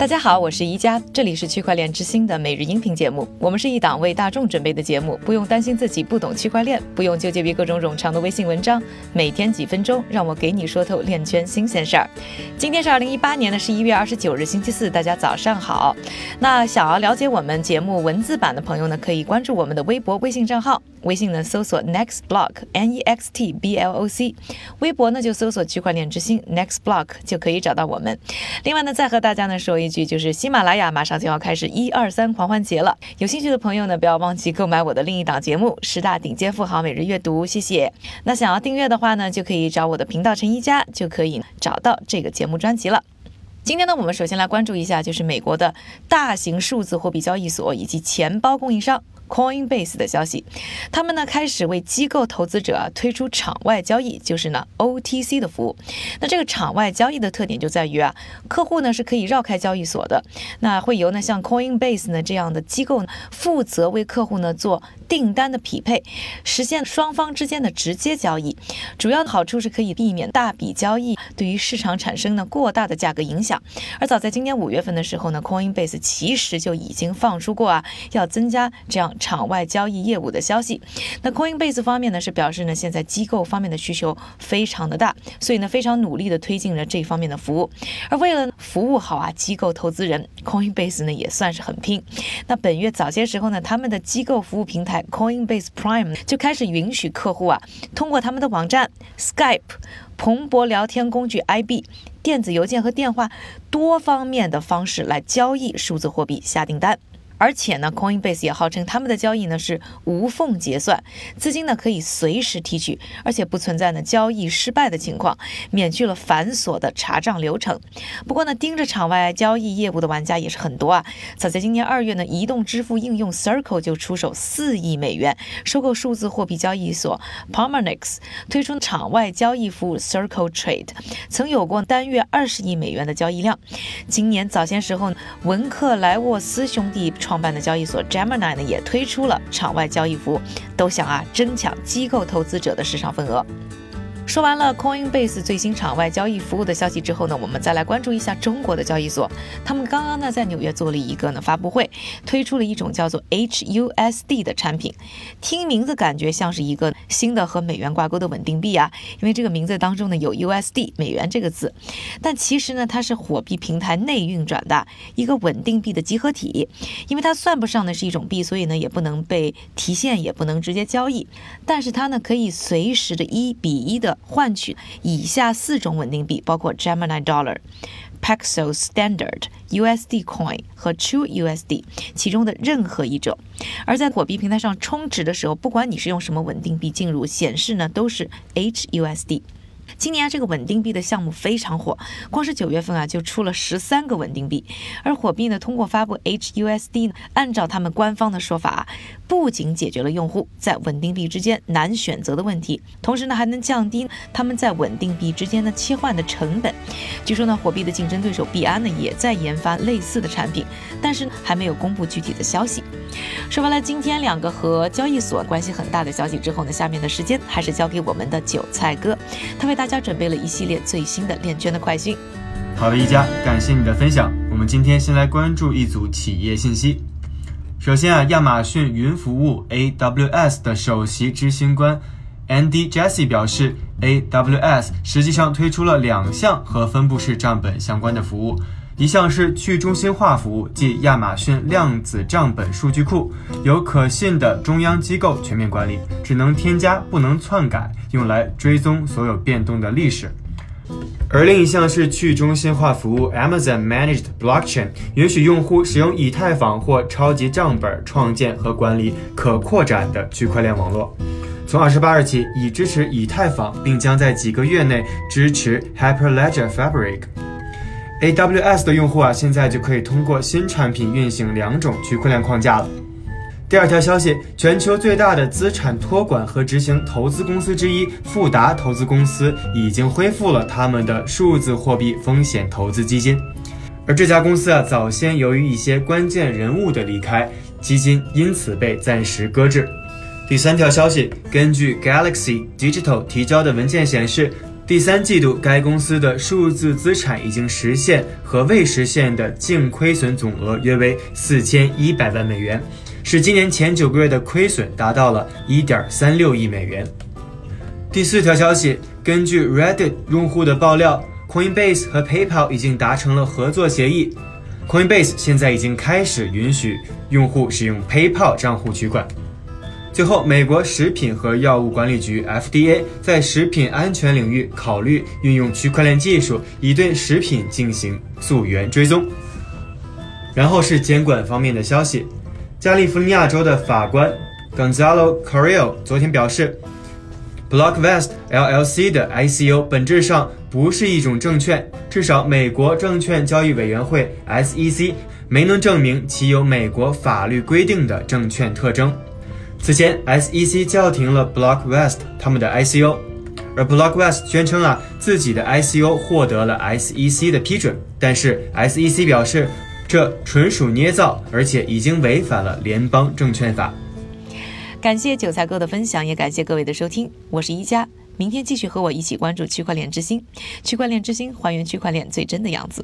大家好，我是宜家，这里是区块链之星的每日音频节目。我们是一档为大众准备的节目，不用担心自己不懂区块链，不用纠结于各种冗长的微信文章。每天几分钟，让我给你说透链圈新鲜事儿。今天是二零一八年的十一月二十九日，星期四，大家早上好。那想要了解我们节目文字版的朋友呢，可以关注我们的微博、微信账号。微信呢搜索 Next Block N E X T B L O C，微博呢就搜索区块链之星 Next Block 就可以找到我们。另外呢，再和大家呢说一句，就是喜马拉雅马上就要开始一二三狂欢节了，有兴趣的朋友呢不要忘记购买我的另一档节目《十大顶尖富豪每日阅读》，谢谢。那想要订阅的话呢，就可以找我的频道陈一佳，就可以找到这个节目专辑了。今天呢，我们首先来关注一下，就是美国的大型数字货币交易所以及钱包供应商。Coinbase 的消息，他们呢开始为机构投资者啊推出场外交易，就是呢 OTC 的服务。那这个场外交易的特点就在于啊，客户呢是可以绕开交易所的，那会由呢像 Coinbase 呢这样的机构负责为客户呢做订单的匹配，实现双方之间的直接交易。主要的好处是可以避免大笔交易对于市场产生呢过大的价格影响。而早在今年五月份的时候呢，Coinbase 其实就已经放出过啊，要增加这样。场外交易业务的消息，那 Coinbase 方面呢是表示呢，现在机构方面的需求非常的大，所以呢非常努力的推进了这方面的服务。而为了服务好啊机构投资人，Coinbase 呢也算是很拼。那本月早些时候呢，他们的机构服务平台 Coinbase Prime 就开始允许客户啊通过他们的网站、Skype、蓬勃聊天工具 IB、电子邮件和电话多方面的方式来交易数字货币、下订单。而且呢，Coinbase 也号称他们的交易呢是无缝结算，资金呢可以随时提取，而且不存在呢交易失败的情况，免去了繁琐的查账流程。不过呢，盯着场外交易业务的玩家也是很多啊。早在今年二月呢，移动支付应用 Circle 就出手四亿美元收购数字货币交易所 Poloniex，推出场外交易服务 Circle Trade，曾有过单月二十亿美元的交易量。今年早些时候，文克莱沃斯兄弟。创办的交易所 Gemini 呢，也推出了场外交易服务，都想啊争抢机构投资者的市场份额。说完了 Coinbase 最新场外交易服务的消息之后呢，我们再来关注一下中国的交易所。他们刚刚呢在纽约做了一个呢发布会，推出了一种叫做 HUSD 的产品。听名字感觉像是一个新的和美元挂钩的稳定币啊，因为这个名字当中呢有 USD 美元这个字。但其实呢它是火币平台内运转的一个稳定币的集合体，因为它算不上呢是一种币，所以呢也不能被提现，也不能直接交易。但是它呢可以随时的一比一的。换取以下四种稳定币，包括 Gemini Dollar、Paxos Standard、USD Coin 和 True USD 其中的任何一种。而在火币平台上充值的时候，不管你是用什么稳定币进入，显示呢都是 HUSD。今年，这个稳定币的项目非常火，光是九月份啊就出了十三个稳定币。而火币呢，通过发布 HUSD 呢，按照他们官方的说法啊，不仅解决了用户在稳定币之间难选择的问题，同时呢还能降低他们在稳定币之间的切换的成本。据说呢，火币的竞争对手币安呢也在研发类似的产品，但是还没有公布具体的消息。说完了今天两个和交易所关系很大的消息之后呢，下面的时间还是交给我们的韭菜哥，他为大家准备了一系列最新的链圈的快讯。好的，一家，感谢你的分享。我们今天先来关注一组企业信息。首先啊，亚马逊云服务 AWS 的首席执行官 Andy Jassy 表示，AWS 实际上推出了两项和分布式账本相关的服务。一项是去中心化服务，即亚马逊量子账本数据库，由可信的中央机构全面管理，只能添加不能篡改，用来追踪所有变动的历史。而另一项是去中心化服务 Amazon Managed Blockchain，允许用户使用以太坊或超级账本创建和管理可扩展的区块链网络。从二十八日起已支持以太坊，并将在几个月内支持 Hyperledger Fabric。AWS 的用户啊，现在就可以通过新产品运行两种区块链框架了。第二条消息，全球最大的资产托管和执行投资公司之一富达投资公司已经恢复了他们的数字货币风险投资基金，而这家公司啊，早先由于一些关键人物的离开，基金因此被暂时搁置。第三条消息，根据 Galaxy Digital 提交的文件显示。第三季度该公司的数字资产已经实现和未实现的净亏损总额约为四千一百万美元，使今年前九个月的亏损达到了一点三六亿美元。第四条消息，根据 Reddit 用户的爆料，Coinbase 和 PayPal 已经达成了合作协议。Coinbase 现在已经开始允许用户使用 PayPal 账户取款。最后，美国食品和药物管理局 FDA 在食品安全领域考虑运用区块链技术，以对食品进行溯源追踪。然后是监管方面的消息，加利福尼亚州的法官 Gonzalo Carrillo 昨天表示，Blockwest LLC 的 ICO 本质上不是一种证券，至少美国证券交易委员会 SEC 没能证明其有美国法律规定的证券特征。此前，SEC 叫停了 Blockwest 他们的 ICO，而 Blockwest 宣称啊自己的 ICO 获得了 SEC 的批准，但是 SEC 表示这纯属捏造，而且已经违反了联邦证券法。感谢韭菜哥的分享，也感谢各位的收听，我是一加，明天继续和我一起关注区块链之星，区块链之星还原区块链最真的样子。